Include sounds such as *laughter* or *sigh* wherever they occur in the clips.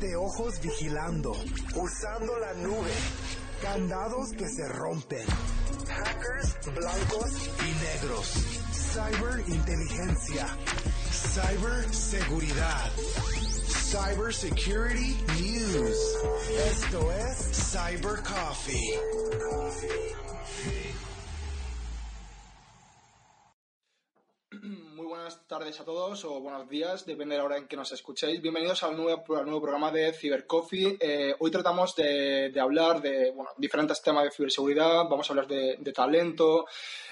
De ojos vigilando. Usando la nube. Candados que se rompen. Hackers blancos y negros. Cyberinteligencia. Cyberseguridad. Cybersecurity News. Esto es Cyber Coffee. Buenas tardes a todos o buenos días, depende de la hora en que nos escuchéis. Bienvenidos al nuevo, al nuevo programa de Cyber Coffee. Eh, hoy tratamos de, de hablar de diferentes temas de ciberseguridad, vamos a hablar de, de talento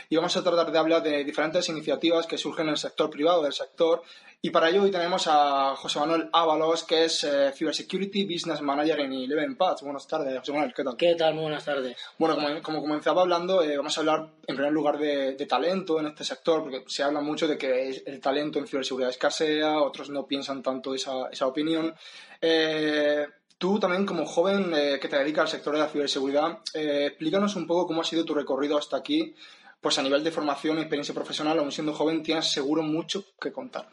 y vamos a tratar de hablar de diferentes iniciativas que surgen en el sector privado del sector. Y para ello hoy tenemos a José Manuel Ábalos, que es eh, Cybersecurity Business Manager en Eleven Paths. Buenas tardes, José Manuel, ¿qué tal? ¿Qué tal? Muy buenas tardes. Bueno, como, como comenzaba hablando, eh, vamos a hablar en primer lugar de, de, talento en este sector, porque se habla mucho de que el talento en ciberseguridad escasea, otros no piensan tanto esa, esa opinión. Eh, tú también, como joven eh, que te dedicas al sector de la ciberseguridad, eh, explícanos un poco cómo ha sido tu recorrido hasta aquí. Pues a nivel de formación y experiencia profesional, aún siendo joven, tienes seguro mucho que contar.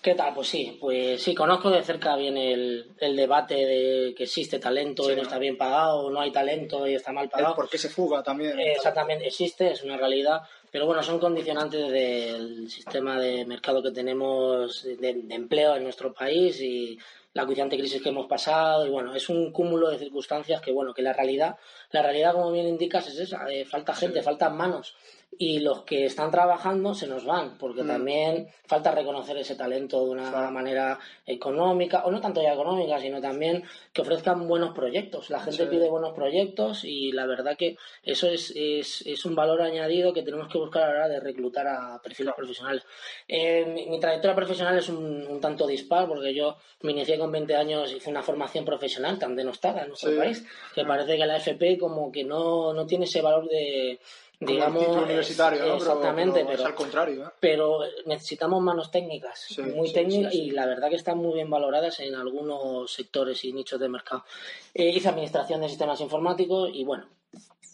¿Qué tal? Pues sí, pues sí, conozco de cerca bien el, el debate de que existe talento Sí, y no, ¿no? está bien pagado, o no hay talento y está mal pagado. ¿Por qué se fuga también? Exactamente, existe, es una realidad, pero bueno, son condicionantes del sistema de mercado que tenemos de, de empleo en nuestro país y la acuciante crisis que hemos pasado y bueno, es un cúmulo de circunstancias que bueno, que la realidad, la realidad como bien indicas es esa, eh, falta gente, faltan manos y los que están trabajando se nos van, porque Mm. también falta reconocer ese talento de una Claro. manera económica, o no tanto ya económica, sino también que ofrezcan buenos proyectos. La gente Sí. pide buenos proyectos y la verdad que eso es, es, es un valor añadido que tenemos que buscar a la hora de reclutar a perfiles profesionales. Eh, mi, mi trayectoria profesional es un, un tanto dispar, porque yo me inicié con 20 años, hice una formación profesional tan denostada en nuestro Sí. país, que parece que la FP como que no, no tiene ese valor de digamos título universitario, ¿no? Pero- exactamente pero es pero, al contrario, ¿eh? pero necesitamos manos técnicas Sí, muy sí, técnicas sí. y la verdad que están muy bien valoradas en algunos sectores y nichos de mercado Eh, hice administración de sistemas informáticos y bueno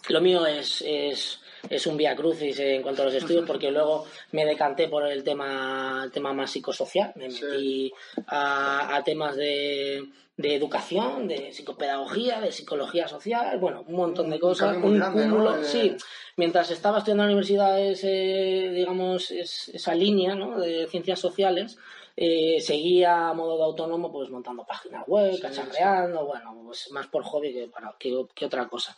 lo mío es, es, es un vía crucis en cuanto a los estudios porque luego me decanté por el tema, el tema más psicosocial, me Sí. metí a, a temas de, de educación, de psicopedagogía, de psicología social, bueno, un montón de cosas, un cúmulo, sí. Mientras estaba estudiando en la universidad ese, digamos, es- esa línea ¿no? de ciencias sociales, eh, seguía a modo de autónomo pues montando páginas web, Sí, cacharreando, bueno, pues más por hobby que, para, que, que otra cosa.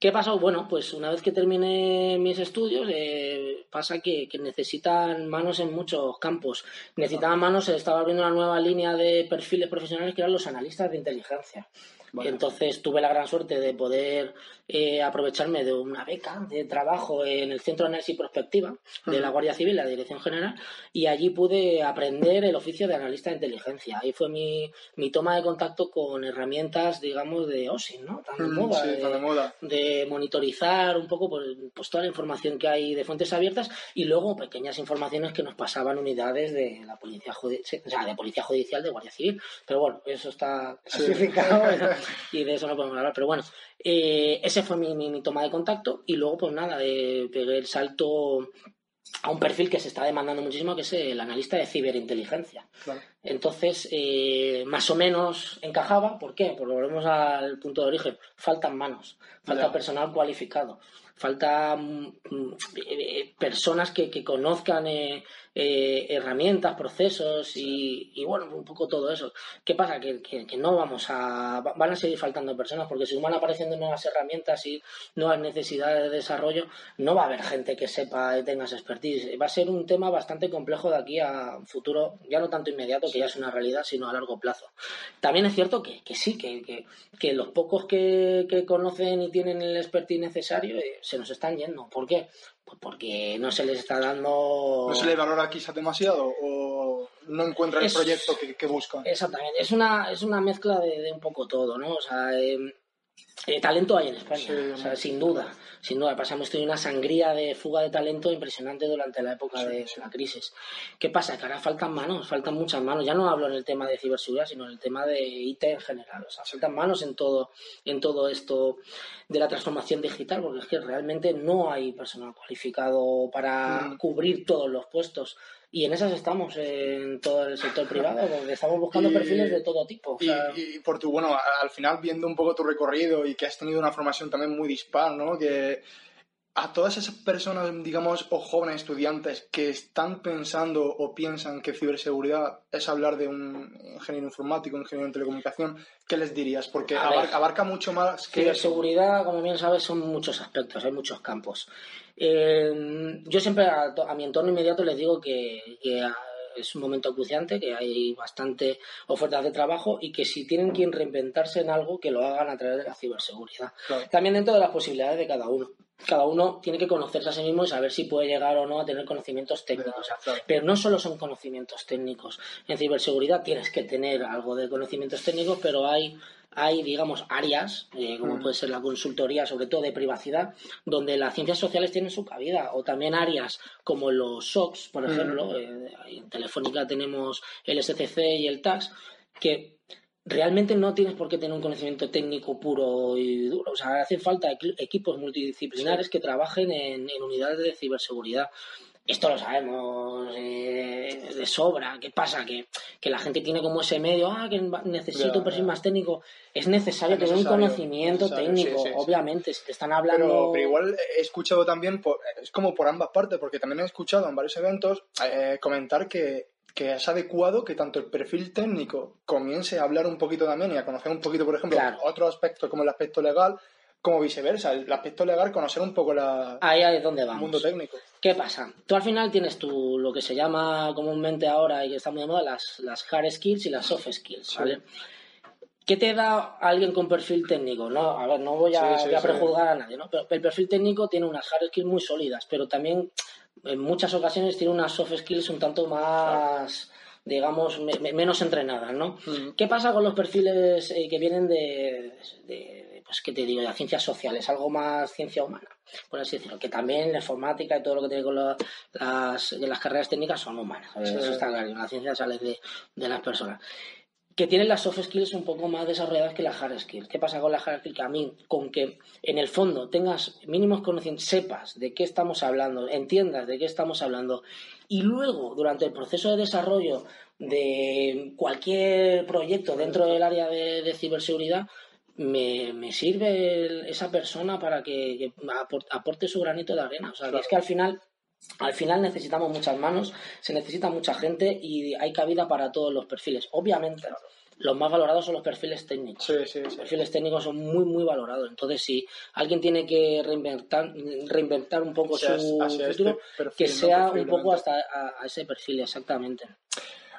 ¿Qué pasó? Bueno, pues una vez que terminé mis estudios, eh, pasa que, que necesitan manos en muchos campos. Necesitaban manos, se estaba abriendo una nueva línea de perfiles profesionales que eran los analistas de inteligencia. Vale. Entonces tuve la gran suerte de poder eh, aprovecharme de una beca de trabajo en el Centro de Análisis y Prospectiva de la Guardia Civil, la Dirección General, y allí pude aprender el oficio de analista de inteligencia. Ahí fue mi, mi toma de contacto con herramientas, digamos, de OSINT, ¿no? Tan de moda. sí, de- tan de moda. de monitorizar un poco pues, pues toda la información que hay de fuentes abiertas y luego pequeñas informaciones que nos pasaban unidades de la policía judicial, o sea, de policía judicial de guardia civil pero bueno eso está Sí. *laughs* y de eso no podemos hablar pero bueno eh, ese fue mi, mi, mi toma de contacto y luego pues nada eh, pegué el salto a un perfil que se está demandando muchísimo, que es el analista de ciberinteligencia. Claro. Entonces, eh, más o menos encajaba. ¿Por qué? Pues volvemos al punto de origen. Faltan manos, falta personal cualificado, falta mm, mm, eh, personas que, que conozcan eh, eh, herramientas, procesos y, y, bueno, un poco todo eso. ¿Qué pasa? Que, que, que no vamos a... va- Van a seguir faltando personas porque si van apareciendo nuevas herramientas y nuevas necesidades de desarrollo, no va a haber gente que sepa y tenga esa expertise. Va a ser un tema bastante complejo de aquí a futuro, ya no tanto inmediato, que ya es una realidad, sino a largo plazo. También es cierto que, que sí, que, que, los pocos que, conocen y tienen el expertise necesario eh, se nos están yendo. ¿Por qué? Pues porque no se les está dando... ¿No se les valora quizás demasiado o no encuentran el proyecto que, buscan? Exactamente, es una, es una mezcla de, un poco todo, ¿no? O sea, eh, eh, talento hay en España, sin duda, sin duda. Pasamos de una sangría de fuga de talento impresionante durante la época de la crisis. ¿Qué pasa? Que ahora faltan manos, faltan muchas manos. Ya no hablo en el tema de ciberseguridad, sino en el tema de IT en general. O sea, faltan manos en todo, en todo esto de la transformación digital, porque es que realmente no hay personal cualificado para cubrir todos los puestos. Y en esas estamos en todo el sector privado, donde estamos buscando perfiles de todo tipo. y, por tu, bueno, al final viendo un poco tu recorrido y que has tenido una formación también muy dispar, ¿no? Que a todas esas personas, digamos, o jóvenes estudiantes que están pensando o piensan que ciberseguridad es hablar de un ingeniero informático, un ingeniero en telecomunicación, ¿qué les dirías? Porque abarca, mucho más que. Ciberseguridad, como bien sabes, son muchos aspectos, hay muchos campos. Eh, yo siempre a, mi entorno inmediato les digo que, es un momento acuciante, que hay bastante ofertas de trabajo y que si tienen que reinventarse en algo, que lo hagan a través de la ciberseguridad. También dentro de las posibilidades de cada uno cada uno tiene que conocerse a sí mismo y saber si puede llegar o no a tener conocimientos técnicos. Pero no solo son conocimientos técnicos. En ciberseguridad tienes que tener algo de conocimientos técnicos, pero hay, hay digamos, áreas, eh, como mm. puede ser la consultoría, sobre todo de privacidad, donde las ciencias sociales tienen su cabida. O también áreas como los SOCs, por mm. ejemplo. Eh, en Telefónica tenemos el SCC y el TAX, que realmente no tienes por qué tener un conocimiento técnico puro y duro. O sea, hace falta equipos multidisciplinares que trabajen en, unidades de ciberseguridad. Esto lo sabemos eh, de sobra. ¿Qué pasa? Que, la gente tiene como ese medio, ah, que necesito un perfil más técnico. Es necesario, tener un conocimiento técnico, obviamente. Si te están hablando. Pero, igual he escuchado también, es como por ambas partes, porque también he escuchado en varios eventos eh, comentar que que es adecuado que tanto el perfil técnico comience a hablar un poquito también y a conocer un poquito, por ejemplo, otros aspectos como el aspecto legal, como viceversa, el aspecto legal, conocer un poco la, ahí, es donde vamos. el mundo técnico. ¿Qué pasa? Tú al final tienes tu, lo que se llama comúnmente ahora y que está muy de moda, las, las hard skills y las soft skills, ¿vale? ¿Qué te da alguien con perfil técnico? No, a ver, no voy a, a prejuzgar a nadie, ¿no? Pero el perfil técnico tiene unas hard skills muy sólidas, pero también en muchas ocasiones tiene unas soft skills un tanto más, digamos, menos entrenadas, ¿no? ¿Qué pasa con los perfiles eh, que vienen de, pues, ¿qué te digo?, de ciencias sociales, algo más ciencia humana, por así decirlo, que también la informática y todo lo que tiene con las, de las carreras técnicas son humanas, eso está claro, la ciencia sale de, de las personas que tienen las soft skills un poco más desarrolladas que las hard skills. ¿Qué pasa con las hard skills? Que a mí, con que en el fondo tengas mínimos conocimientos, sepas de qué estamos hablando, entiendas de qué estamos hablando, y luego, durante el proceso de desarrollo de cualquier proyecto dentro del área de, ciberseguridad, me, sirve esa persona para que, aporte su granito de arena. O sea, es que al final al final necesitamos muchas manos, se necesita mucha gente y hay cabida para todos los perfiles. Obviamente, los más valorados son los perfiles técnicos. Los perfiles técnicos son muy, muy valorados. Entonces, si alguien tiene que reinventar, reinventar un poco su futuro, este que sea un poco hasta a, ese perfil, exactamente.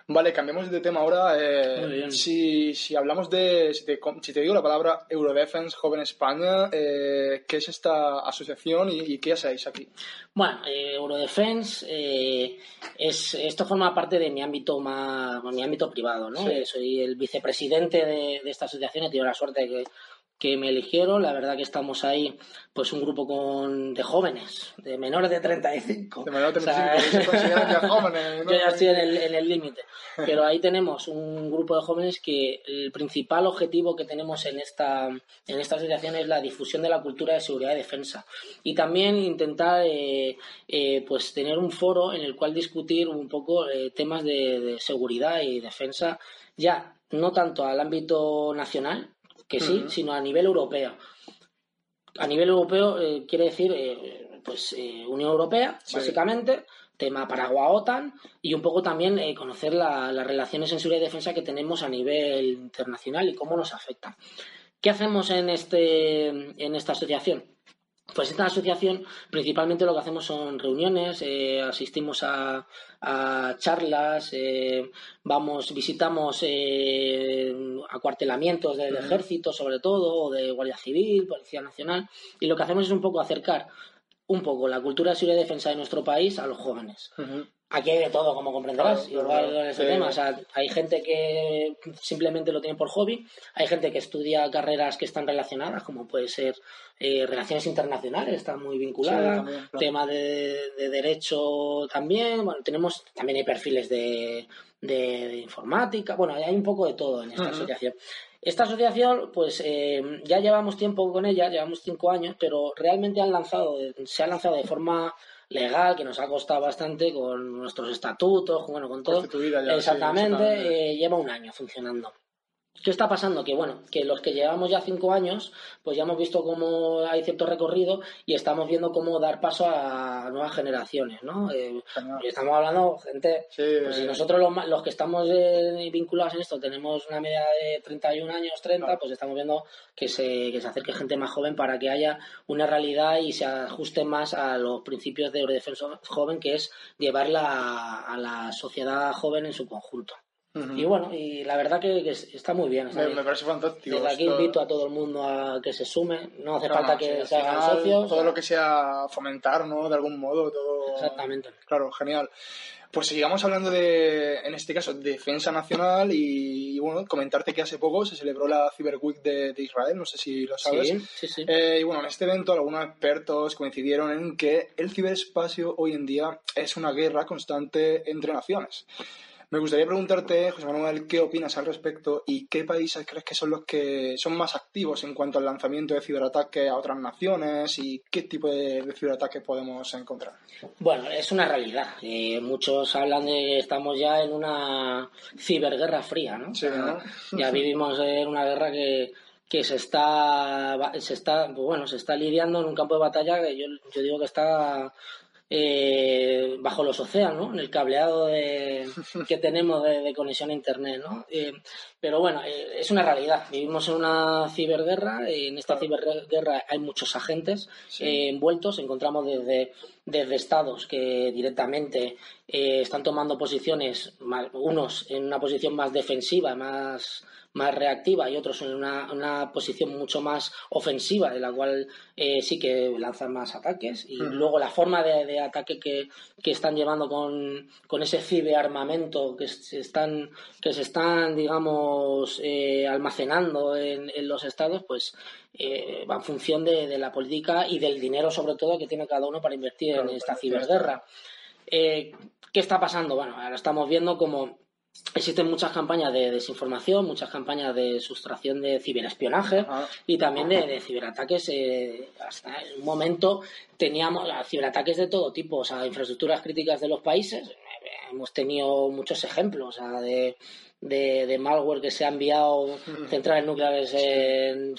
Vale, cambiamos de tema ahora. Eh, si, si, hablamos de si, te, si, te, digo la palabra Eurodefense Joven España, eh, ¿qué es esta asociación y, qué hacéis aquí? Bueno, eh, Eurodefense eh, es, esto forma parte de mi ámbito más, mi ámbito privado, ¿no? soy el vicepresidente de, de, esta asociación y he tenido la suerte de que que me eligieron. La verdad que estamos ahí, pues un grupo con, de jóvenes, de menores de 35. De menores de 35, jóvenes. *laughs* Yo ya estoy en el límite. Pero ahí tenemos un grupo de jóvenes que el principal objetivo que tenemos en esta, en esta asociación es la difusión de la cultura de seguridad y defensa. Y también intentar eh, eh, pues tener un foro en el cual discutir un poco eh, temas de, de seguridad y defensa ya no tanto al ámbito nacional, que sí, sino a nivel europeo. A nivel europeo eh, quiere decir, eh, pues, eh, Unión Europea, básicamente, tema Paraguay-OTAN y un poco también conocer las relaciones en seguridad y defensa que tenemos a nivel internacional y cómo nos afectan. ¿Qué hacemos en, este, en esta asociación? Pues esta asociación principalmente lo que hacemos son reuniones, eh, asistimos a, charlas, eh, vamos, visitamos eh, acuartelamientos del ejército sobre todo, o de Guardia Civil, Policía Nacional, y lo que hacemos es un poco acercar un poco la cultura de seguridad y defensa de nuestro país a los jóvenes. Aquí hay de todo, como comprenderás, igual en ese tema. O sea, hay gente que simplemente lo tiene por hobby, hay gente que estudia carreras que están relacionadas, como puede ser eh, relaciones internacionales, está muy vinculada, tema de, derecho también, bueno, tenemos, también hay perfiles de, informática, bueno, hay un poco de todo en esta asociación. Esta asociación, pues eh, ya llevamos tiempo con ella, llevamos cinco años, pero realmente han lanzado, se ha lanzado de forma legal que nos ha costado bastante con nuestros estatutos, bueno, con todo. exactamente, eh, lleva un año funcionando. ¿Qué está pasando? Que bueno, que los que llevamos ya cinco años, pues ya hemos visto cómo hay cierto recorrido y estamos viendo cómo dar paso a nuevas generaciones, ¿no? Eh, estamos hablando, gente, pues si nosotros los, los que estamos eh, vinculados en esto tenemos una media de 31 años, 30, pues estamos viendo que se, que se acerque gente más joven para que haya una realidad y se ajuste más a los principios de defensa joven, que es llevarla a la sociedad joven en su conjunto. Y bueno, y la verdad que, está muy bien. Me, parece fantástico. Desde aquí invito a todo el mundo a que se sume. No hace falta que se hagan socios. Todo lo que sea fomentar, ¿no? De algún modo, todo. Exactamente. Claro, genial. Pues sigamos hablando de, en este caso, defensa nacional y, bueno, comentarte que hace poco se celebró la Cyber Week de, Israel, no sé si lo sabes. Sí, sí, sí. Eh, y bueno, en este evento algunos expertos coincidieron en que el ciberespacio hoy en día es una guerra constante entre naciones. Me gustaría preguntarte, José Manuel, ¿qué opinas al respecto y qué países crees que son los que son más activos en cuanto al lanzamiento de ciberataques a otras naciones y qué tipo de, ciberataques podemos encontrar? Bueno, es una realidad. Eh, muchos hablan de que estamos ya en una ciberguerra fría, ¿no? Sí, ¿no? *laughs* Ya vivimos en una guerra que que se está se está pues bueno se está lidiando en un campo de batalla que yo, yo digo que está eh, bajo los océanos, en el cableado *laughs* que tenemos de, conexión a Internet. ¿no? Eh, pero bueno, eh, es una realidad. Vivimos en una ciberguerra. en esta ciberguerra hay muchos agentes envueltos. Encontramos desde, desde estados que directamente están tomando posiciones, unos en una posición más defensiva, más más reactiva y otros en una, una posición mucho más ofensiva, de la cual eh, sí que lanzan más ataques. Y luego la forma de, ataque que, que, están llevando con, con ese ciberarmamento que se están, que se están digamos, eh, almacenando en, en, los estados, pues eh, va en función de, de, la política y del dinero, sobre todo, que tiene cada uno para invertir en esta ciberguerra. ¿Qué está pasando? Bueno, ahora estamos viendo como existen muchas campañas de desinformación, muchas campañas de sustracción de ciberespionaje y también de, ciberataques. Eh, hasta un momento teníamos ciberataques de todo tipo, o sea, infraestructuras críticas de los países. Hemos tenido muchos ejemplos de, de, malware que se ha enviado centrales nucleares en,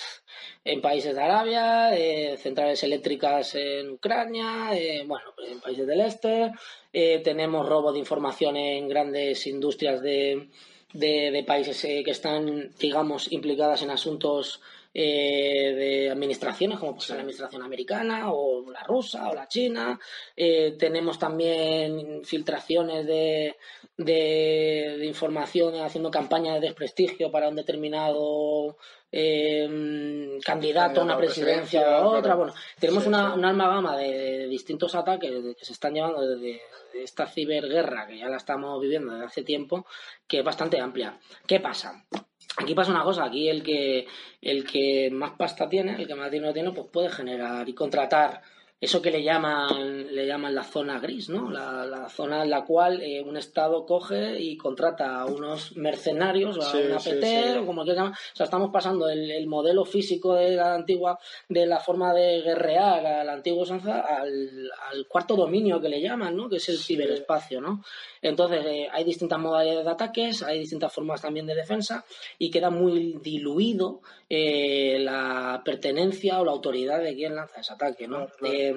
en países de Arabia, centrales eléctricas en Ucrania, bueno, pues en países del este. Eh, tenemos robo de información en grandes industrias de, de, países eh, que están, digamos, implicadas en asuntos eh, de administraciones, como pues la administración americana o la rusa o la china. tenemos también filtraciones de, de, de, información haciendo campañas de desprestigio para un determinado eh, candidato a una presidencia, o a otra. Bueno, tenemos una, una gama de, distintos ataques que se están llevando desde esta ciberguerra que ya la estamos viviendo desde hace tiempo, que es bastante amplia. ¿Qué pasa? Aquí pasa una cosa, aquí el que el que más pasta tiene, el que más dinero tiene, pues puede generar y contratar eso que le llaman, le llaman la zona gris, ¿no? La, zona en la cual eh, un Estado coge y contrata a unos mercenarios o a una PT, o como quieran O sea, estamos pasando el, modelo físico de la antigua, de la forma de guerrear a la antigua usanza al, al, cuarto dominio que le llaman, ¿no? Que es el ciberespacio, ¿no? Entonces, eh, hay distintas modalidades de ataques, hay distintas formas también de defensa y queda muy diluido eh, la pertenencia o la autoridad de quien lanza ese ataque, ¿no? Eh,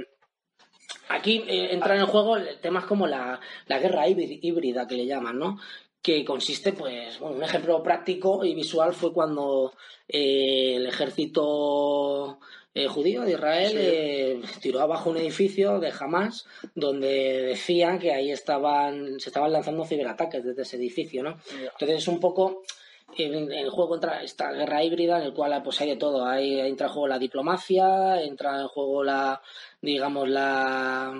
aquí entran en juego temas como la, la guerra híbrida que le llaman, ¿no? que consiste, pues, bueno, un ejemplo práctico y visual fue cuando el ejército eh, judío de Israel eh, tiró abajo un edificio de Hamas donde decían que ahí estaban se estaban lanzando ciberataques desde ese edificio, ¿no? Entonces es un poco el, el, juego contra esta guerra híbrida en el cual pues hay de todo hay entra en juego la diplomacia entra en juego la digamos la,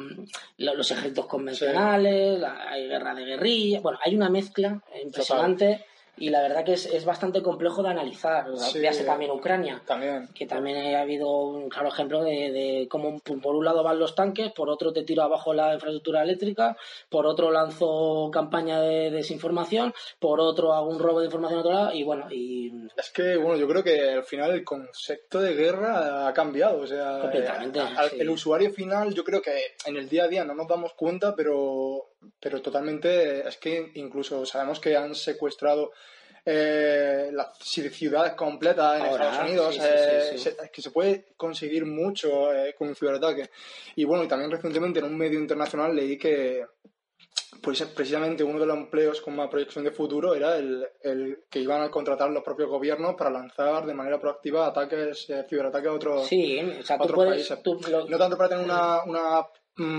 los ejércitos convencionales hay guerra de guerrilla bueno hay una mezcla impresionante y la verdad que es, es bastante complejo de analizar. Sí, también Ucrania, también. que también ha habido un claro ejemplo de, de, cómo por un lado van los tanques, por otro te tiro abajo la infraestructura eléctrica, por otro lanzo campaña de desinformación, por otro hago un robo de información a otro lado y bueno. y Es que, bueno, yo creo que al final el concepto de guerra ha cambiado. O sea, Completamente, al, sí. el usuario final, yo creo que en el día a día no nos damos cuenta, pero, pero totalmente es que incluso sabemos que han secuestrado eh, las ciudades completas en Ahora, Estados Unidos, sí, eh, sí, sí. se- es que se puede conseguir mucho eh, con un ciberataque. Y bueno, y también recientemente en un medio internacional leí que pues precisamente uno de los empleos con más proyección de futuro era el, el que iban a contratar los propios gobiernos para lanzar de manera proactiva ataques, eh, ciberataques a otros, Sí, o sea, tú otros puedes. países. tú lo- No tanto para tener una, una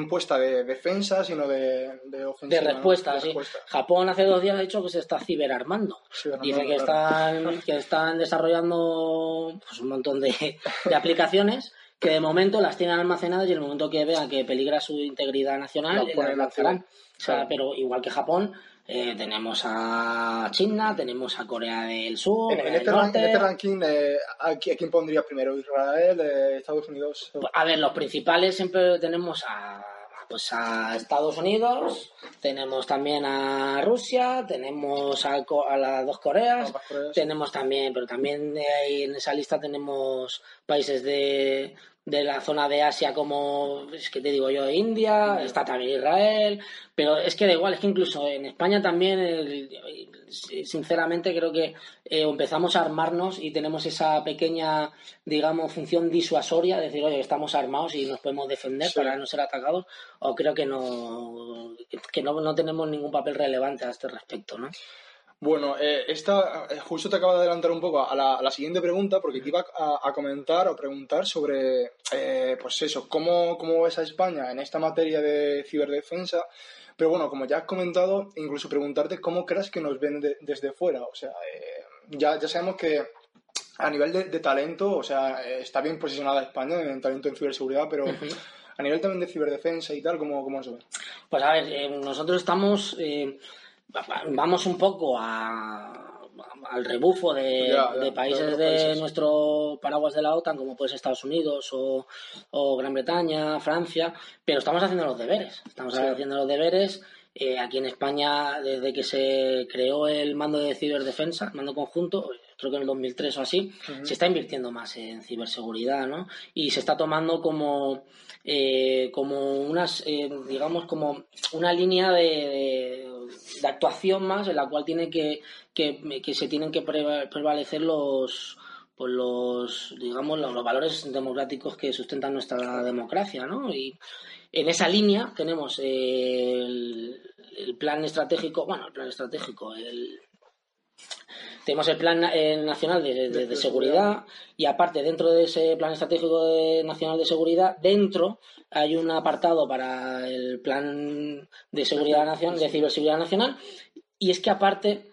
puesta de defensa, sino de, de de ofensiva. ¿no? respuesta, De sí. respuesta. Japón hace dos días ha dicho que se está ciberarmando. Dice que claro. están, que están desarrollando pues, un montón de, de aplicaciones que de momento las tienen almacenadas y en el momento que vean que peligra su integridad nacional, Las lanzarán. activo. O sea, Claro. pero igual que Japón, eh, tenemos a China, tenemos a Corea del Sur, En, este, en este ranking, eh, ¿a, qui- a quién pondría primero? ¿Israel, eh, Estados Unidos? A ver, los principales siempre tenemos a, pues a Estados Unidos, tenemos también a Rusia, tenemos a, a las dos Coreas, Coreas. tenemos también, pero también eh, en esa lista tenemos países de, de la zona de Asia como, es que te digo yo, India, está también Israel, pero es que da igual, es que incluso en España también, el- sinceramente creo que eh, empezamos a armarnos y tenemos esa pequeña, digamos, función disuasoria, de decir, oye, estamos armados y nos podemos defender Sí. para no ser atacados, o creo que no, que no, no tenemos ningún papel relevante a este respecto, ¿no? Bueno, eh, esta eh, justo te acaba de adelantar un poco a la, a la siguiente pregunta, porque te iba a, a comentar o preguntar sobre, eh, pues eso, cómo, cómo ves a España en esta materia de ciberdefensa. Pero bueno, como ya has comentado, incluso preguntarte cómo crees que nos ven de- desde fuera. O sea, eh, ya, ya sabemos que a nivel de, de talento, o sea, está bien posicionada España en talento en ciberseguridad, pero a nivel también de ciberdefensa y tal, ¿cómo, cómo se ve? Pues a ver, eh, nosotros estamos, eh, vamos un poco a, al rebufo de, Ya, ya, de de países de países. nuestro paraguas de la OTAN, como puede ser Estados Unidos o, o Gran Bretaña, Francia, pero estamos haciendo los deberes, estamos Sí. haciendo los deberes. eh, aquí en España, desde que se creó el mando de ciberdefensa, el mando conjunto, creo que en el 2003 o así, se está invirtiendo más en ciberseguridad, ¿no? Y se está tomando como, eh, como unas, eh, digamos, como una línea de, de- de actuación más en la cual tiene que, que, que se tienen que preva- prevalecer los pues los digamos los, valores democráticos que sustentan nuestra democracia ¿no? y en esa línea tenemos el, el plan estratégico bueno el plan estratégico el tenemos el plan eh, nacional de, de- seguridad y aparte dentro de ese plan estratégico nacional de seguridad dentro hay un apartado para el plan de seguridad nacional de ciberseguridad nacional. Y es que aparte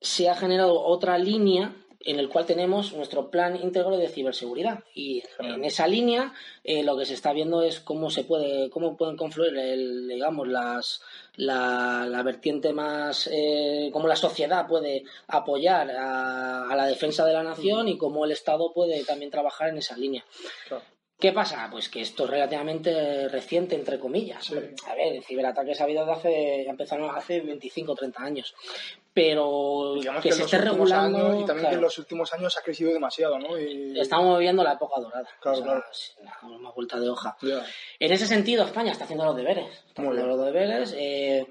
se ha generado otra línea en el cual tenemos nuestro plan íntegro de ciberseguridad y en esa línea eh, lo que se está viendo es cómo se puede cómo pueden confluir el, digamos las la, la vertiente más eh, cómo la sociedad puede apoyar a, a la defensa de la nación y cómo el Estado puede también trabajar en esa línea Claro. ¿Qué pasa? Pues que esto es relativamente reciente, entre comillas. A ver, el ciberataques ha habido de hace, empezaron hace 25 o 30 años. Pero Digamos que, que, se esté regulando. años y también que claro, en los últimos años ha crecido demasiado, ¿no? Y... Estamos viviendo la época dorada. Claro, O sea, claro. más vuelta de hoja. Ya. En ese sentido, España está haciendo los deberes. Está Muy haciendo los deberes. eh,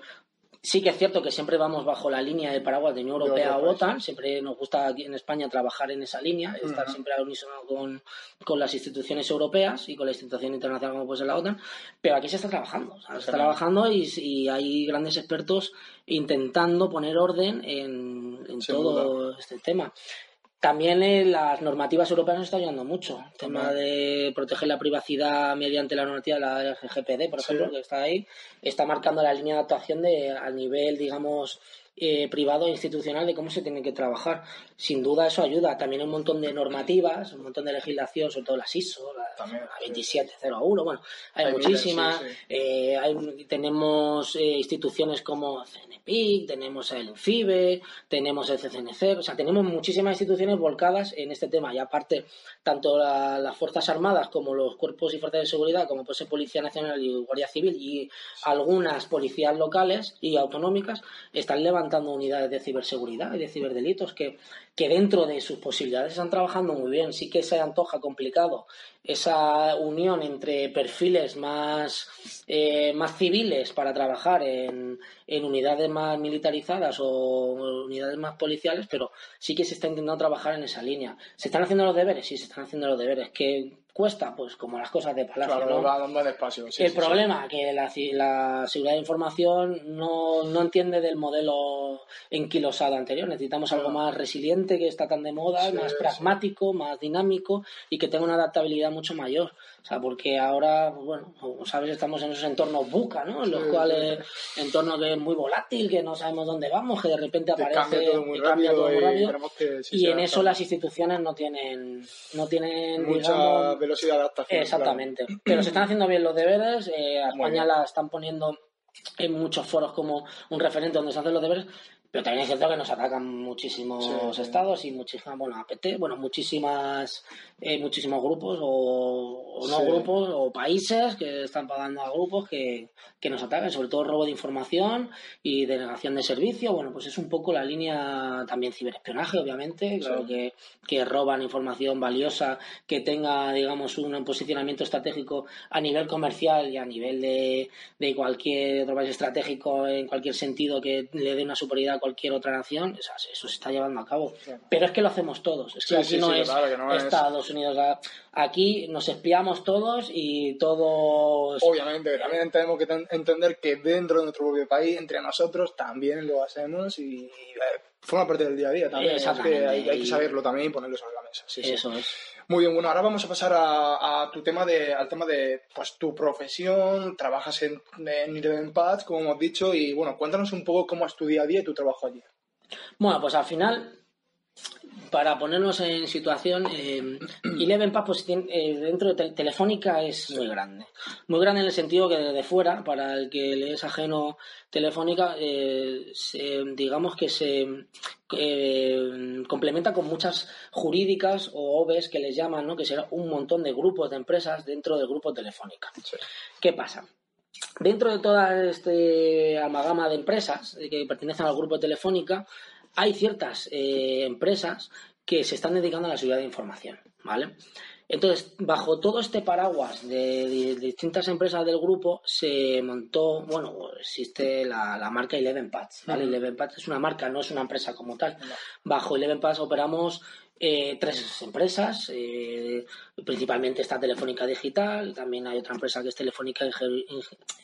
sí que es cierto que siempre vamos bajo la línea del paraguas de Unión De Europea o. OTAN. Siempre nos gusta aquí en España trabajar en esa línea, estar siempre al unísono con, con las instituciones europeas y con la institución internacional como puede ser la OTAN. Pero aquí se está trabajando. o sea, se está trabajando y, y hay grandes expertos intentando poner orden en, en todo duda. este tema. También eh, las normativas europeas nos están ayudando mucho. El tema de proteger la privacidad mediante la normativa, la GPD, por ejemplo, que está ahí, está marcando la línea de actuación de, a nivel, digamos, eh, privado e institucional de cómo se tiene que trabajar. Sin duda eso ayuda. También hay un montón de normativas, un montón de legislación, sobre todo las ISO, la, 2701, bueno, hay, muchísimas. Eh, tenemos eh, instituciones como CNPIC, tenemos el FIBE, tenemos el CCNC, o sea, tenemos muchísimas instituciones volcadas en este tema. Y aparte, tanto las Fuerzas Armadas como los cuerpos y fuerzas de seguridad, como puede ser Policía Nacional y Guardia Civil y algunas policías locales y autonómicas, están levantando unidades de ciberseguridad y de ciberdelitos que, que dentro de sus posibilidades están trabajando muy bien. Sí que se antoja complicado esa unión entre perfiles más, eh, más civiles para trabajar en, en, unidades más militarizadas o unidades más policiales, pero sí que se está intentando trabajar en esa línea. ¿Se están haciendo los deberes? Sí, se están haciendo los deberes. ¿Que cuesta? Pues como las cosas de Palacio. el problema que la, la, seguridad de información no, no, entiende del modelo enquilosado anterior. Necesitamos algo más resiliente, que está tan de moda, más pragmático, más dinámico y que tenga una adaptabilidad mucho mayor. O sea, porque ahora, pues bueno, como sabes, estamos en esos entornos buca, ¿no? En los cuales, entornos que es muy volátil, que no sabemos dónde vamos, que de repente aparece cambia todo muy rápido, y, en eso las instituciones no tienen, no tienen mucha velocidad de adaptación. Exactamente. Pero se están haciendo bien los deberes, eh, a España la están poniendo en muchos foros como un referente donde se hacen los deberes, pero también es cierto que nos atacan muchísimos estados y muchísimas, bueno, APT, bueno, muchísimas, eh, muchísimos grupos o, no grupos o países que están pagando a grupos que, que, nos atacan, sobre todo robo de información y denegación de servicio. Bueno, pues es un poco la línea también ciberespionaje, obviamente, claro que, que roban información valiosa que tenga, digamos, un posicionamiento estratégico a nivel comercial y a nivel de, de cualquier otro país estratégico en cualquier sentido que le dé una superioridad cualquier otra nación, eso se está llevando a cabo. Pero es que lo hacemos todos. Es que aquí no, es Estados Unidos. Aquí nos espiamos todos y todos. Obviamente, también tenemos que entender que dentro de nuestro propio país, entre nosotros, también lo hacemos y, eh, forma parte del día a día también. hay, que saberlo también y ponerlo sobre la mesa. eso es. Muy bien, bueno, ahora vamos a pasar a, tu tema de, al tema de pues, tu profesión, trabajas en, en Pads, como hemos dicho, y bueno, cuéntanos un poco cómo es tu día a día y tu trabajo allí. Bueno, pues al final para ponernos en situación, eh, Eleven pues, eh, dentro de Telefónica es muy grande. Muy grande en el sentido que desde fuera, para el que le es ajeno Telefónica, eh, digamos que se eh, complementa con muchas jurídicas o OBEs que les llaman, ¿no? que será un montón de grupos de empresas dentro del grupo Telefónica. ¿Qué pasa? Dentro de toda esta amalgama de empresas que pertenecen al grupo Telefónica, hay ciertas eh, empresas que se están dedicando a la seguridad de información, ¿vale? Entonces, bajo todo este paraguas de, distintas empresas del grupo, se montó, bueno, existe la, marca Eleven Pads, ¿vale? Eleven Pads es una marca, no es una empresa como tal. Bajo Eleven Pads operamos eh, tres empresas, eh, principalmente está Telefónica Digital, también hay otra empresa que es Telefónica,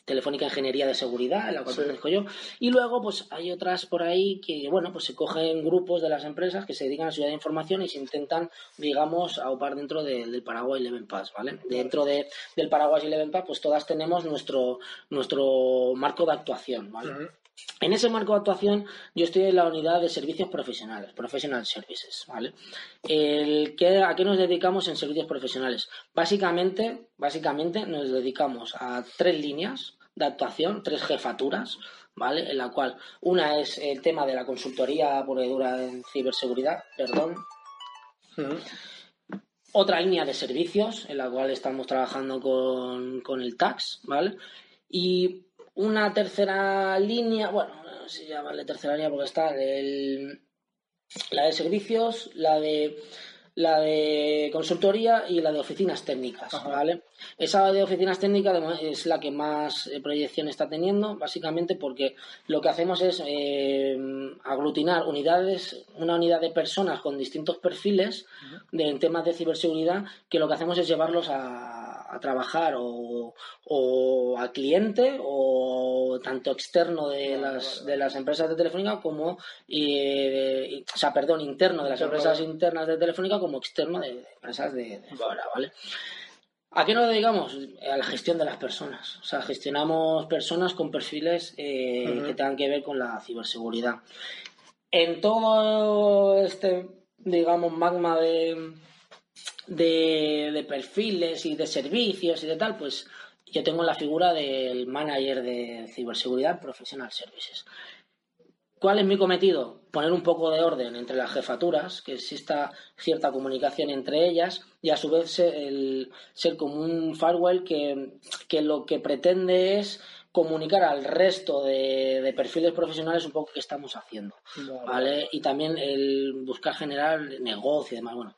Telefónica Ingeniería de Seguridad, en la cual pertenezco yo, y luego pues hay otras por ahí que, bueno, pues se cogen grupos de las empresas que se dedican a la seguridad de información y se intentan, digamos, aupar dentro del Paraguay Eleven Pass, ¿vale? Dentro de, del Paraguay Eleven Pass, pues todas tenemos nuestro, nuestro marco de actuación, ¿vale? En ese marco de actuación, yo estoy en la unidad de servicios profesionales, Professional Services, ¿vale? El ¿A qué nos dedicamos en servicios profesionales? Básicamente, básicamente nos dedicamos a tres líneas de actuación, tres jefaturas, ¿vale? En la cual una es el tema de la consultoría por dura en ciberseguridad, perdón. Otra línea de servicios, en la cual estamos trabajando con, con el tax, ¿vale? Y una tercera línea, bueno, no sé si llamarle tercera línea porque está el, la de servicios, la de la de consultoría y la de oficinas técnicas, ¿vale? Esa de oficinas técnicas es la que más eh, proyección está teniendo, básicamente porque lo que hacemos es eh, aglutinar unidades, una unidad de personas con distintos perfiles de, en temas de ciberseguridad, que lo que hacemos es llevarlos a, trabajar o, o, al cliente o tanto externo de las, de las empresas de Telefónica como, o sea, perdón, interno de las empresas internas de Telefónica como externo de, empresas de, fuera, ¿vale? ¿A qué nos dedicamos? A la gestión de las personas. O sea, gestionamos personas con perfiles eh, que tengan que ver con la ciberseguridad. En todo este, digamos, magma de, de, perfiles y de servicios y de tal, pues yo tengo la figura del manager de ciberseguridad Professional Services. ¿Cuál es mi cometido? Poner un poco de orden entre las jefaturas, que exista cierta comunicación entre ellas y a su vez ser, ser como un firewall que, lo que pretende es comunicar al resto de, perfiles profesionales un poco qué estamos haciendo, ¿vale? Y también el buscar generar negocio y demás. Bueno,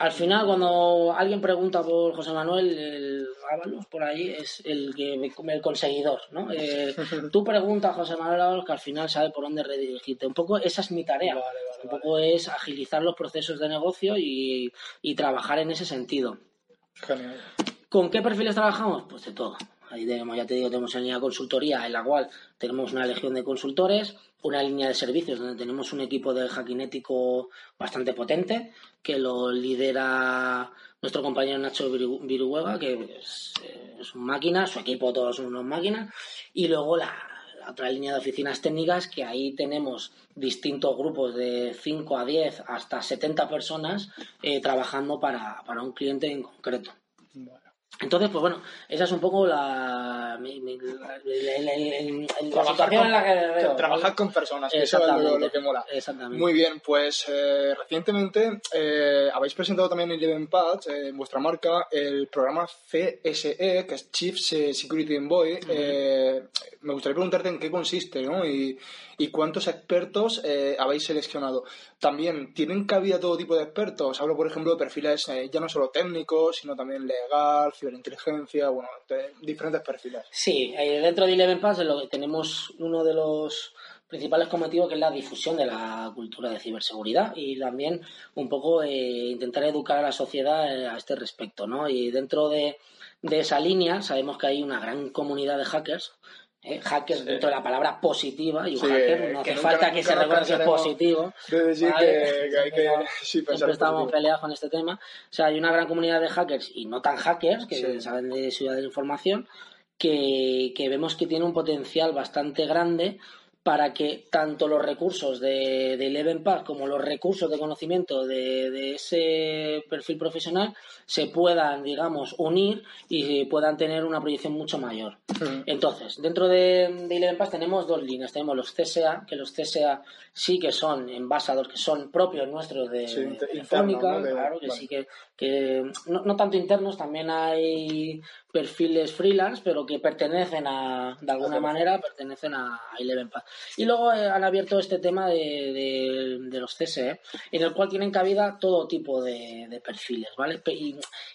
al final, cuando alguien pregunta por José Manuel, el Ábalos por ahí es el que el conseguidor, ¿no? Eh, *laughs* tú preguntas a José Manuel Ábalos que al final sabe por dónde redirigirte. Un poco esa es mi tarea. un poco es agilizar los procesos de negocio y, y trabajar en ese sentido. Genial. ¿Con qué perfiles trabajamos? Pues de todo. Ahí tenemos, ya te digo, tenemos una línea de consultoría en la cual tenemos una legión de consultores, una línea de servicios donde tenemos un equipo de hackinético bastante potente que lo lidera nuestro compañero Nacho Viruega, que es, es máquina, su equipo todos son unos máquinas, y luego la, otra línea de oficinas técnicas que ahí tenemos distintos grupos de 5 a 10 hasta 70 personas eh, trabajando para, para un cliente en concreto. Entonces, pues bueno, esa es un poco la, situación en la que veo. Trabajar con personas, que eso es lo, que mola. Exactamente. Muy bien, pues eh, recientemente eh, habéis presentado también en Eleven Patch, eh, en vuestra marca, el programa CSE, que es Chief Security Envoy. me gustaría preguntarte en qué consiste, ¿no? Y, y cuántos expertos eh, habéis seleccionado. También, ¿tienen cabida todo tipo de expertos? Hablo, por ejemplo, de perfiles eh, ya no solo técnicos, sino también legal, ciberinteligencia, bueno, diferentes perfiles. Sí, eh, dentro de Eleven Pass lo que tenemos uno de los principales cometidos que es la difusión de la cultura de ciberseguridad y también un poco intentar educar a la sociedad a este respecto, ¿no? Y dentro de, de esa línea sabemos que hay una gran comunidad de hackers ¿eh? hackers dentro de la palabra positiva y un hacker no hace falta que se recuerde que es positivo decir que, hay que siempre *laughs* estamos peleados con este tema. O sea hay una gran comunidad de hackers y no tan hackers que saben de ciudad de información que, que vemos que tiene un potencial bastante grande para que tanto los recursos de, de Eleven Path como los recursos de conocimiento de, de, ese perfil profesional se puedan, digamos, unir y puedan tener una proyección mucho mayor. Entonces, dentro de, de Eleven Path tenemos dos líneas. Tenemos los CSA, que los CSA sí que son envasados, que son propios nuestros de, sí, claro, que sí que, que no, no, tanto internos, también hay perfiles freelance, pero que pertenecen a, de alguna manera, pertenecen a Eleven Path. Y luego eh, han abierto este tema de, de, los CSE, en el cual tienen cabida todo tipo de, perfiles, ¿vale?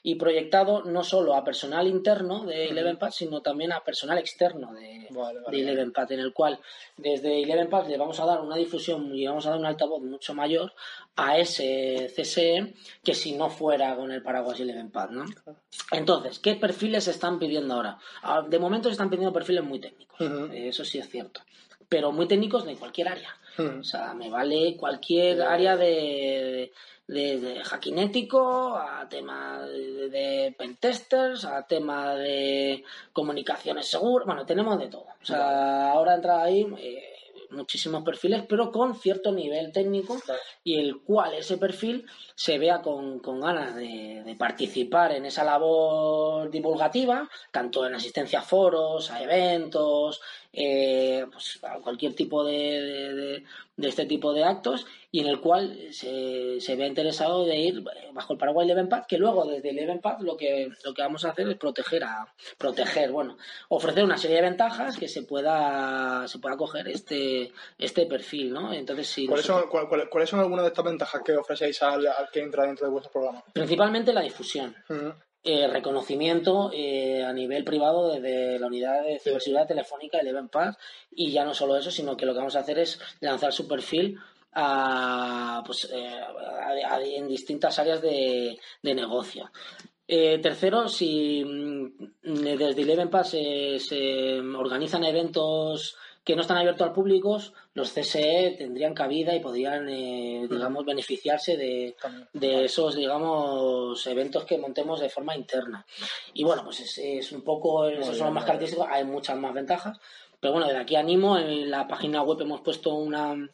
Y, proyectado no solo a personal interno de Eleven Path, sino también a personal externo de, de Eleven Path, en el cual desde Eleven Path le vamos a dar una difusión y vamos a dar un altavoz mucho mayor a ese CSE que si no fuera con el paraguas Eleven Path, ¿no? Entonces, ¿qué perfiles se están pidiendo ahora? Ah, de momento se están pidiendo perfiles muy técnicos, eso sí es cierto pero muy técnicos de cualquier área. O sea, me vale cualquier área de, de, de hacking ético, a tema de, pentesters, a tema de comunicaciones seguras. Bueno, tenemos de todo. O sea, ahora entra ahí. Eh, muchísimos perfiles, pero con cierto nivel técnico y el cual ese perfil se vea con, ganas de, participar en esa labor divulgativa, tanto en asistencia a foros, a eventos, eh, pues a cualquier tipo de, de este tipo de actos y en el cual se, se ve interesado de ir bajo el paraguas de Path, que luego desde el Path lo que, lo que vamos a hacer es proteger a proteger, bueno, ofrecer una serie de ventajas que se pueda se pueda coger este este perfil, ¿no? Entonces, si ¿Cuáles, son, ¿Cuáles son algunas de estas ventajas que ofrecéis al, que entra dentro de vuestro programa? Principalmente la difusión. Eh, reconocimiento eh, a nivel privado desde la unidad de ciberseguridad telefónica del Path y ya no solo eso, sino que lo que vamos a hacer es lanzar su perfil a, pues, eh, en distintas áreas de, negocio. tercero, si mm, desde Eleven Pass se organizan eventos que no están abiertos al público, los CSE tendrían cabida y podrían, eh, digamos, beneficiarse de, de, esos, digamos, eventos que montemos de forma interna. Y bueno, pues es, un poco, esos son los más característicos, hay muchas más ventajas, pero bueno, desde aquí animo, en la página web hemos puesto una,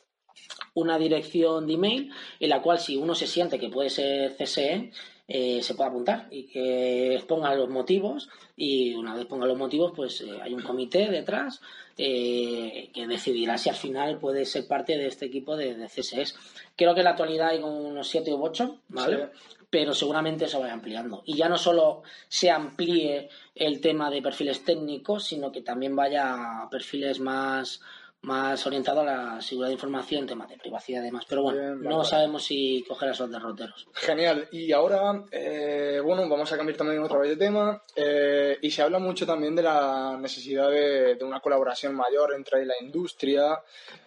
una dirección de email en la cual si uno se siente que puede ser CSE, eh, se puede apuntar y que exponga los motivos y una vez ponga los motivos pues eh, hay un comité detrás eh, que decidirá si al final puede ser parte de este equipo de, de CSS. Creo que en la actualidad hay unos 7 u 8, ¿vale? Pero seguramente se vaya ampliando. Y ya no solo se amplíe el tema de perfiles técnicos, sino que también vaya a perfiles más más orientado a la seguridad de información, temas de privacidad y demás. Pero bueno, no sabemos si coger a esos derroteros. Genial. Y ahora, eh, bueno, vamos a cambiar también otra vez de tema. Eh, y se habla mucho también de la necesidad de, una colaboración mayor entre la industria.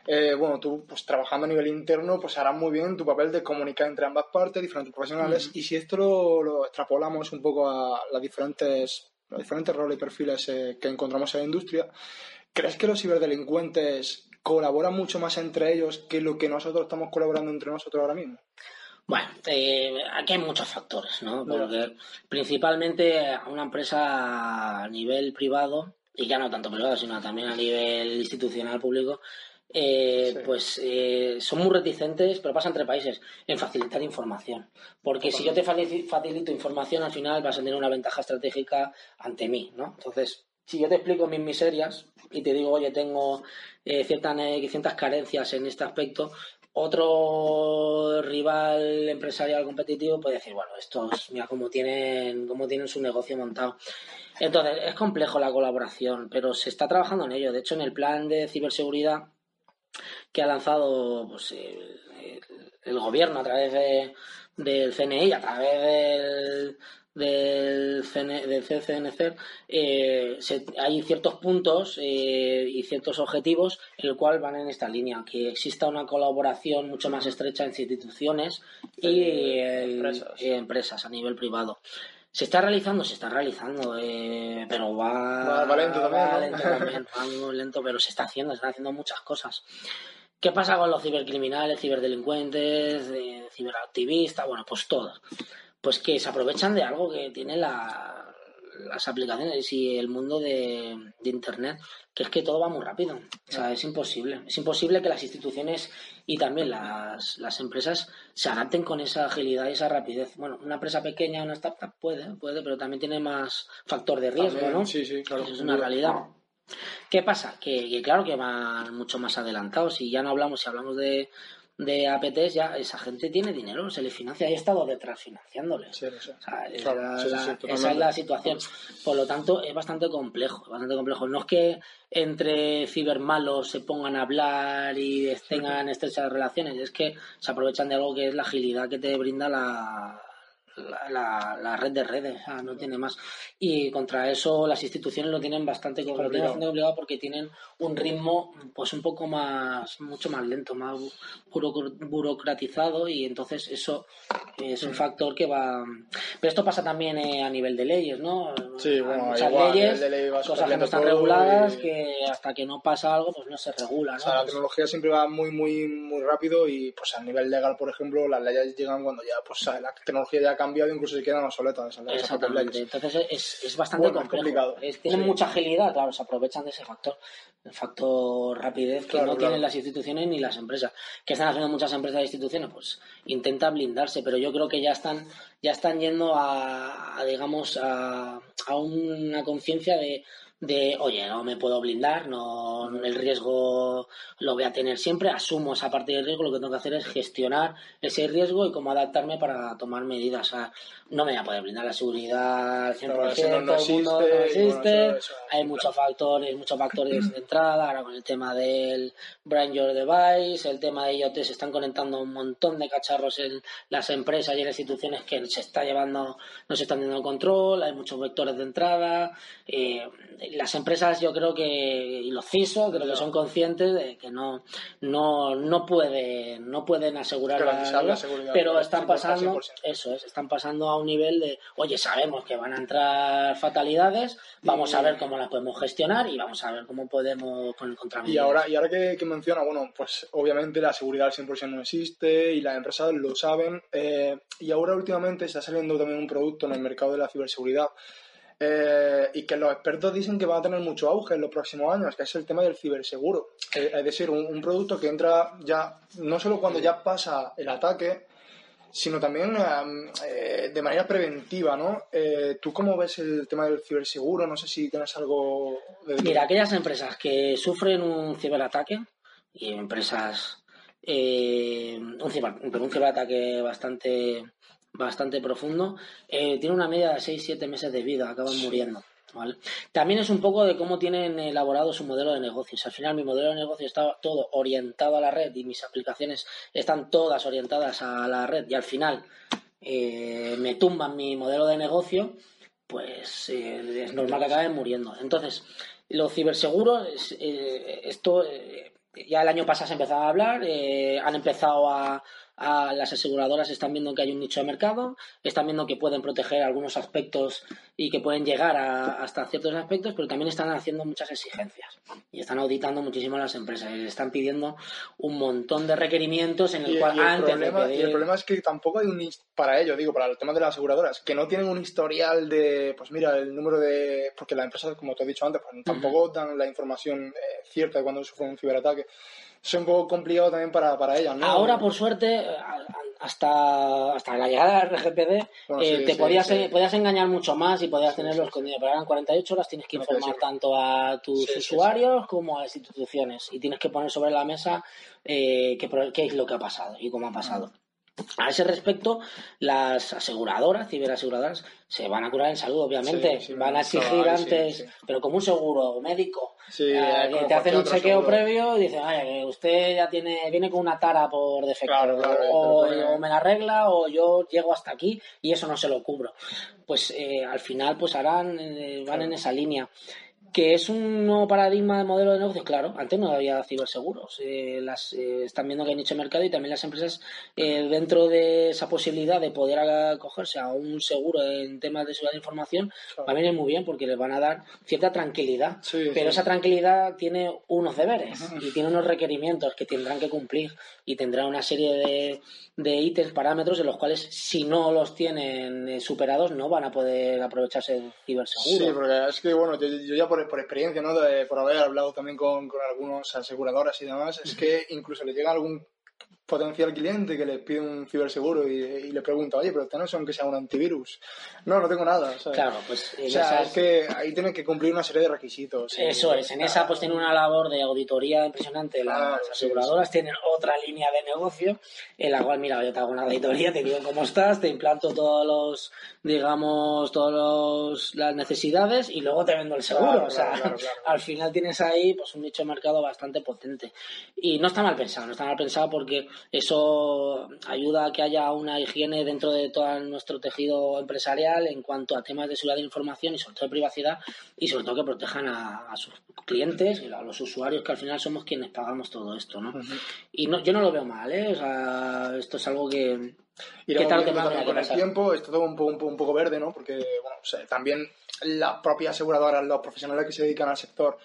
Eh, bueno, tú, pues trabajando a nivel interno, pues harás muy bien tu papel de comunicar entre ambas partes, diferentes profesionales. Y si esto lo, lo, extrapolamos un poco a las diferentes, los diferentes roles y perfiles que encontramos en la industria, ¿Crees que los ciberdelincuentes colaboran mucho más entre ellos que lo que nosotros estamos colaborando entre nosotros ahora mismo? Bueno, eh, aquí hay muchos factores, ¿no? Porque principalmente a una empresa a nivel privado, y ya no tanto privado, sino también a nivel institucional público, eh, pues eh, son muy reticentes, pero pasa entre países, en facilitar información. Porque si yo te facilito información, al final vas a tener una ventaja estratégica ante mí, ¿no? Entonces, si yo te explico mis miserias y te digo, oye, tengo eh, ciertas, ciertas carencias en este aspecto, otro rival empresarial competitivo puede decir, bueno, estos, mira cómo tienen, cómo tienen su negocio montado. Entonces, es complejo la colaboración, pero se está trabajando en ello. De hecho, en el plan de ciberseguridad que ha lanzado pues, el, gobierno a través de, del CNI, a través del, del, del CCNC eh, hay ciertos puntos eh, y ciertos objetivos en el cual van en esta línea, que exista una colaboración mucho más estrecha entre instituciones y, empresas. a nivel privado. Se está realizando, se está realizando, eh, pero va, lento también. *laughs* lento, pero se está haciendo, se están haciendo muchas cosas. ¿Qué pasa con los cibercriminales, ciberdelincuentes, ciberactivistas? Bueno, pues todos pues que se aprovechan de algo que tiene las aplicaciones y el mundo de, Internet, que es que todo va muy rápido. O sea, es imposible. Es imposible que las instituciones y también las, las empresas se adapten con esa agilidad y esa rapidez. Bueno, una empresa pequeña, una startup puede, puede, pero también tiene más factor de riesgo, ¿no? Sí, sí, claro. Eso es una realidad. ¿Qué pasa? Que, que, claro que van mucho más adelantados. Y ya no hablamos, si hablamos de, de APTs, ya esa gente tiene dinero, se le financia, he estado detrás financiándoles. esa, es la situación. Por lo tanto, es bastante complejo, bastante complejo. No es que entre cibermalos se pongan a hablar y tengan estrechas relaciones, es que se aprovechan de algo que es la agilidad que te brinda la, la, la, red de redes, no tiene más. Y contra eso las instituciones lo tienen bastante complicado. porque tienen un ritmo pues un poco más, mucho más lento, más burocratizado y entonces eso es un factor que va... Pero esto pasa también eh, a nivel de leyes, ¿no? Sí, bueno, muchas leyes, cosas que no están reguladas, que hasta que no pasa algo pues no se regula, la pues tecnología siempre va muy, muy, muy rápido y pues a nivel legal, por ejemplo, las leyes llegan cuando ya pues la tecnología ya cambiado incluso se quedan obsoletas. Exactamente. Entonces es, es bastante complicado. tienen mucha agilidad, claro, se aprovechan de ese factor. El factor rapidez que no tienen las instituciones ni las empresas. ¿Qué están haciendo muchas empresas e instituciones? Pues intenta blindarse, pero yo creo que ya están, ya están yendo a, digamos, a, a una conciencia de de, oye, no me puedo blindar, no el riesgo lo voy a tener siempre, asumo esa parte del riesgo, lo que tengo que hacer es gestionar ese riesgo y cómo adaptarme para tomar medidas. O sea, no me voy a poder blindar la seguridad al 100%, Claro, todo no- no el mundo existe, no existe, bueno, eso- eso- hay claro. muchos factores, muchos factores de entrada, ahora con el tema del Brain Your Device, el tema de IoT, se están conectando un montón de cacharros en las empresas y en las instituciones que se está llevando, no se están dando control, hay muchos vectores de entrada, eh, las empresas yo creo que, y los CISO, creo que son conscientes de que no, no, no pueden, no pueden asegurar la seguridad, pero están 100%. pasando, eso es, están pasando a un nivel de, oye, sabemos que van a entrar fatalidades, vamos a ver cómo las podemos gestionar y vamos a ver cómo podemos poner contra Y ahora, y ahora que, que menciona, bueno, pues obviamente la seguridad al 100% no existe y las empresas lo saben. eh, y ahora últimamente está saliendo también un producto en el mercado de la ciberseguridad eh, y que los expertos dicen que va a tener mucho auge en los próximos años, que es el tema del ciberseguro. Eh, es decir, un, un producto que entra ya, no solo cuando ya pasa el ataque, sino también eh, eh, de manera preventiva, ¿no? ¿Tú cómo ves el tema del ciberseguro? No sé si tienes algo de... Mira, aquellas empresas que sufren un ciberataque y empresas un, ciber- un ciberataque bastante bastante profundo eh, tiene una media de 6-7 meses de vida, acaban muriendo. ¿vale? También es un poco de cómo tienen elaborado su modelo de negocios. Al final mi modelo de negocio está todo orientado a la red y mis aplicaciones están todas orientadas a la red y al final eh, me tumban mi modelo de negocio, pues eh, es normal que acaben muriendo. Entonces, los ciberseguros, eh, esto eh, ya el año pasado se empezaba a hablar, eh, han empezado a, a- las aseguradoras están viendo que hay un nicho de mercado, están viendo que pueden proteger algunos aspectos y que pueden llegar a- hasta ciertos aspectos, pero también están haciendo muchas exigencias y están auditando muchísimo a las empresas y están pidiendo un montón de requerimientos en el Y, cual y el antes problema, de y el problema es que tampoco hay un para ello, digo, para el tema de las aseguradoras, que no tienen un historial de, pues mira, el número de, porque las empresas, como te he dicho antes, pues tampoco dan la información eh, cierta de cuando sufren un ciberataque. Es un poco complicado también para, para ellas, ¿no? Ahora, por suerte, eh, hasta, hasta la llegada del RGPD, Bueno, eh, te sí, podías, sí. podías engañar mucho más y podías tenerlo escondido. Pero ahora en 48 horas tienes que informar tanto a tus usuarios como a las instituciones y tienes que poner sobre la mesa eh, qué, qué es lo que ha pasado y cómo ha pasado. A ese respecto, las aseguradoras, ciberaseguradoras, se van a curar en salud, obviamente. Sí, sí, van a exigir antes, sí. pero como un seguro médico. Eh, como te hacen un chequeo seguro. previo y dicen, "Ay, que usted ya tiene, viene con una tara por defecto. Claro, claro, o, pero pone- o me la arregla o yo llego hasta aquí y eso no se lo cubro. Pues eh, al final pues harán, eh, van en esa línea. Que es un nuevo paradigma de modelo de negocio, claro, antes no había ciberseguros. Eh, las, eh, están viendo que hay nicho de mercado y también las empresas, eh, dentro de esa posibilidad de poder acogerse a un seguro en temas de seguridad de información, va a venir muy bien porque les van a dar cierta tranquilidad. Sí, pero sí. esa tranquilidad tiene unos deberes y tiene unos requerimientos que tendrán que cumplir y tendrá una serie de, de ítems, parámetros en los cuales si no los tienen eh, superados no van a poder aprovecharse del ciberseguro. Sí, porque es que, bueno, yo, yo ya por, por experiencia, ¿no? De- por haber hablado también con, con algunos aseguradoras y demás, es que incluso le llega algún potencial cliente que le pide un ciberseguro y, y le pregunta, oye, pero tenés aunque sea un antivirus. No, no tengo nada. ¿sabes? Claro, pues O sea, esas- es que ahí tienen que cumplir una serie de requisitos. y- Eso es, en esa pues tiene una labor de auditoría impresionante. Las Claro, sí, aseguradoras tienen otra línea de negocio en la cual, mira, yo te hago una auditoría, te digo cómo estás, te implanto todos los, digamos, todas las necesidades y luego te vendo el seguro. Claro, o sea, claro, claro, claro. al final tienes ahí pues un nicho de mercado bastante potente. Y no está mal pensado, no está mal pensado porque eso ayuda a que haya una higiene dentro de todo nuestro tejido empresarial en cuanto a temas de seguridad de información y sobre todo de privacidad y sobre todo que protejan a, a sus clientes y a los usuarios que al final somos quienes pagamos todo esto, ¿no? Y no, yo no lo veo mal, ¿eh? O sea, esto es algo que... ¿Qué tal también con el tiempo, está todo un poco, un, poco, un poco verde, ¿no? Porque, bueno, o sea, también las propias aseguradoras, los profesionales que se dedican al sector,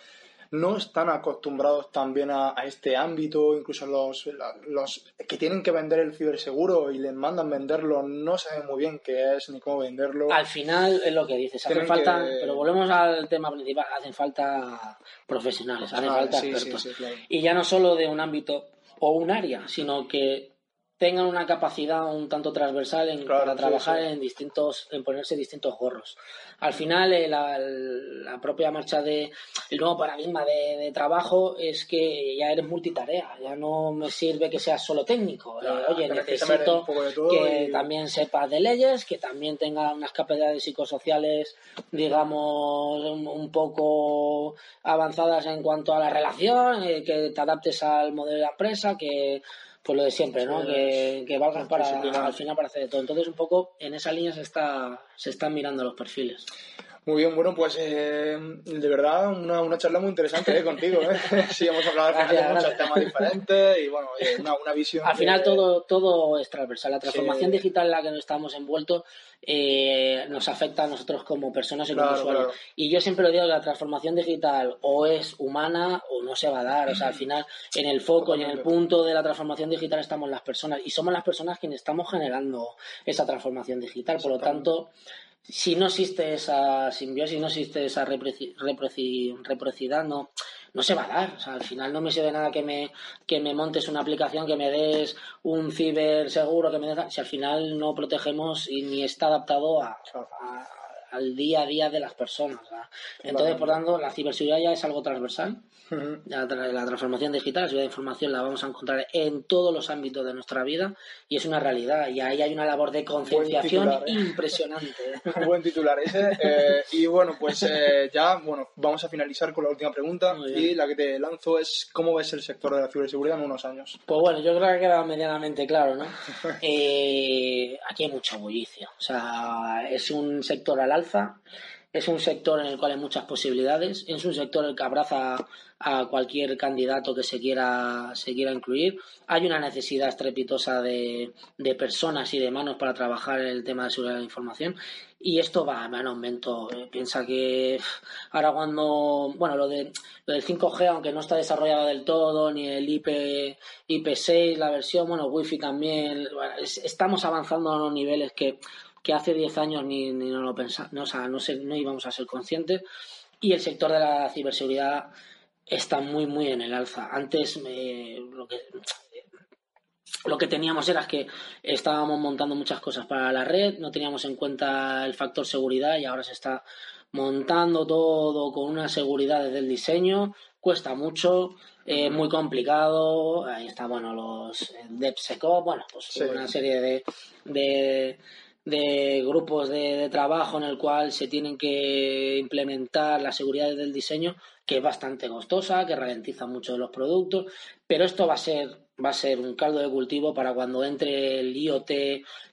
no están acostumbrados también a, a este ámbito, incluso los, los que tienen que vender el ciberseguro y les mandan venderlo, no saben muy bien qué es ni cómo venderlo. Al final es lo que dices, hacen falta, que- pero volvemos al tema principal, hacen falta profesionales, hacen Ah, falta sí, sí, expertos. sí, claro. Y ya no solo de un ámbito o un área, sino que tengan una capacidad un tanto transversal en, para trabajar en distintos, en ponerse distintos gorros. Al final, eh, la, propia marcha de el nuevo paradigma de, trabajo es que ya eres multitarea, ya no me sirve que seas solo técnico. Eh, oye, necesito que, también sepas de leyes, que también tenga unas capacidades psicosociales, digamos, un, poco avanzadas en cuanto a la relación, eh, que te adaptes al modelo de la empresa, que pues lo de siempre, ¿no? que, que valgas para al final para hacer de todo. Entonces, un poco en esa línea se está se están mirando los perfiles. Muy bien, bueno, pues eh, de verdad una, una, charla muy interesante eh, contigo. Eh. *laughs* Sí, hemos hablado de muchos temas diferentes y bueno, una, una, visión. Al final todo, todo es transversal. La transformación digital en la que estamos envueltos eh, nos afecta a nosotros como personas y como usuarios. Y yo siempre lo digo, la transformación digital o es humana o no se va a dar. O sea, al final en el foco y en el punto de la transformación digital estamos las personas y somos las personas quienes estamos generando esa transformación digital. Por lo tanto, si no existe esa simbiosis, no existe esa reciprocidad, no, no se va a dar. O sea, al final no me sirve nada que me, que me montes una aplicación, que me des un ciber seguro, que me des... Si al final no protegemos y ni está adaptado a, al día a día de las personas. Entonces, por tanto, la ciberseguridad ya es algo transversal la, transformación digital, la seguridad de información la vamos a encontrar en todos los ámbitos de nuestra vida y es una realidad. Y ahí hay una labor de concienciación ¿eh? impresionante. *laughs* Buen titular ese. Eh, y bueno, pues eh, ya bueno, vamos a finalizar con la última pregunta y la que te lanzo es ¿cómo ves el sector de la ciberseguridad en unos años? Pues bueno, yo creo que ha quedado medianamente claro, ¿no? *laughs* aquí hay mucho bullicio. O sea, es un sector al alza es un sector en el cual hay muchas posibilidades, es un sector el que abraza a cualquier candidato que se quiera, se quiera incluir. Hay una necesidad estrepitosa de, de personas y de manos para trabajar el tema de seguridad de la información y esto va, en aumento. Eh, piensa que ahora cuando, bueno, lo, de, lo del 5G, aunque no está desarrollado del todo, ni el IP, IP6, la versión, bueno, Wi-Fi también, estamos avanzando a unos niveles que que hace 10 años ni, ni no lo pensamos, no, o sea, no, no íbamos a ser conscientes. Y el sector de la ciberseguridad está muy, muy en el alza. Antes eh, lo que lo que teníamos era que estábamos montando muchas cosas para la red, no teníamos en cuenta el factor seguridad y ahora se está montando todo con una seguridad desde el diseño, cuesta mucho, es muy complicado, ahí está, bueno, los DevSecOps, bueno, pues una serie de de grupos de, trabajo en el cual se tienen que implementar la seguridad del diseño, que es bastante costosa, que ralentiza mucho de los productos, pero esto va a ser va a ser un caldo de cultivo para cuando entre el IoT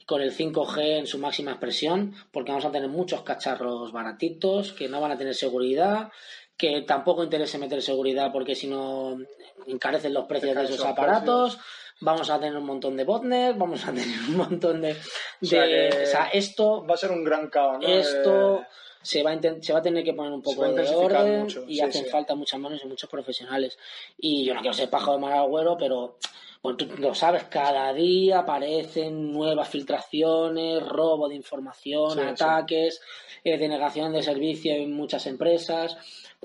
con el 5G en su máxima expresión, porque vamos a tener muchos cacharros baratitos que no van a tener seguridad, que tampoco interese meter seguridad porque si no encarecen los precios de esos aparatos vamos a tener un montón de botnets, vamos a tener un montón de... O sea, esto... Va a ser un gran caos, ¿no? Esto... Se va, a se va a tener que poner un poco de orden y hacen falta muchas manos y muchos profesionales. Y yo no quiero ser pajo de mal agüero, pero bueno, tú lo sabes, cada día aparecen nuevas filtraciones, robo de información, ataques, eh, denegación de servicio en muchas empresas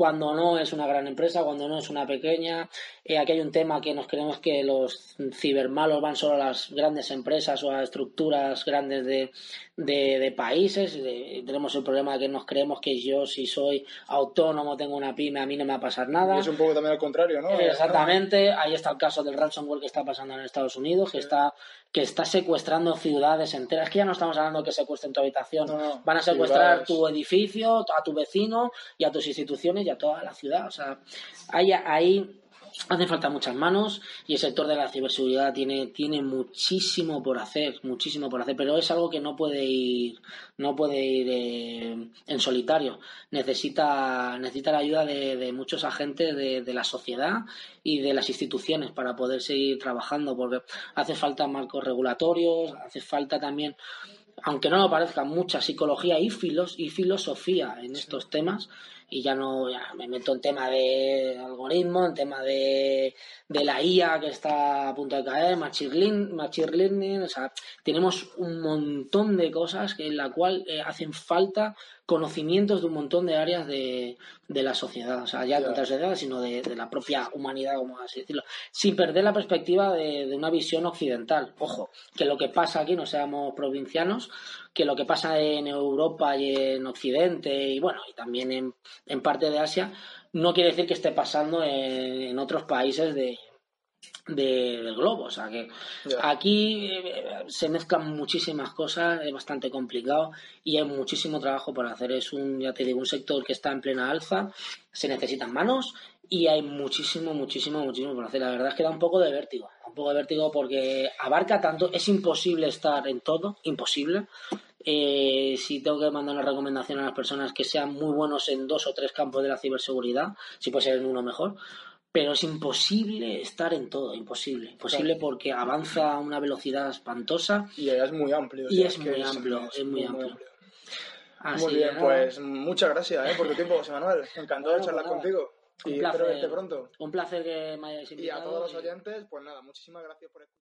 cuando no es una gran empresa, cuando no es una pequeña. Eh, aquí hay un tema que nos creemos que los cibermalos van solo a las grandes empresas o a estructuras grandes de, de, países. tenemos el problema de que nos creemos que yo, si soy autónomo, tengo una pyme, a mí no me va a pasar nada. es un poco también al contrario, ¿no? Exactamente. Ahí está el caso del ransomware que está pasando en Estados Unidos, que está que está secuestrando ciudades enteras. Que ya no estamos hablando de que secuestren tu habitación, van a secuestrar tu edificio, a tu vecino y a tus instituciones y a toda la ciudad. O sea, hay ahí Hace falta muchas manos y el sector de la ciberseguridad tiene, tiene muchísimo por hacer, muchísimo por hacer, pero es algo que no puede ir, no puede ir eh, en solitario. Necesita, necesita la ayuda de, muchos agentes de, de, la sociedad y de las instituciones para poder seguir trabajando, porque hace falta marcos regulatorios, hace falta también aunque no lo parezca, mucha psicología y, filos, y filosofía en estos temas y ya no ya me meto en tema de algoritmo, en tema de, de la IA que está a punto de caer, machine learning, o sea, tenemos un montón de cosas que en la cual eh, hacen falta conocimientos de un montón de áreas de, de la sociedad, o sea, ya de la sociedad, sino de, de, la propia humanidad, como así decirlo, sin perder la perspectiva de, de, una visión occidental. Ojo, que lo que pasa aquí, no seamos provincianos, que lo que pasa en Europa y en Occidente, y bueno, y también en, en parte de Asia, no quiere decir que esté pasando en, en otros países de, de, del globo. O sea que yeah. aquí eh, se mezclan muchísimas cosas, es bastante complicado y hay muchísimo trabajo por hacer. Es un, ya te digo, un sector que está en plena alza, se necesitan manos y hay muchísimo, muchísimo, muchísimo por hacer. La verdad es que da un poco de vértigo, un poco de vértigo porque abarca tanto, es imposible estar en todo, imposible. Eh, si tengo que mandar una recomendación a las personas que sean muy buenos en dos o tres campos de la ciberseguridad, si puede ser en uno mejor, pero es imposible estar en todo, imposible. Imposible claro. porque avanza a una velocidad espantosa. Y es muy amplio. Y es, muy amplio, es, muy, amplio. amplio. Así muy bien, pues muchas gracias ¿eh? por tu tiempo, José Manuel. *laughs* Encantado de charlar contigo. Un y placer, espero verte pronto. Un placer que me hayáis invitado. Y a todos los oyentes, pues nada, muchísimas gracias por escuchar.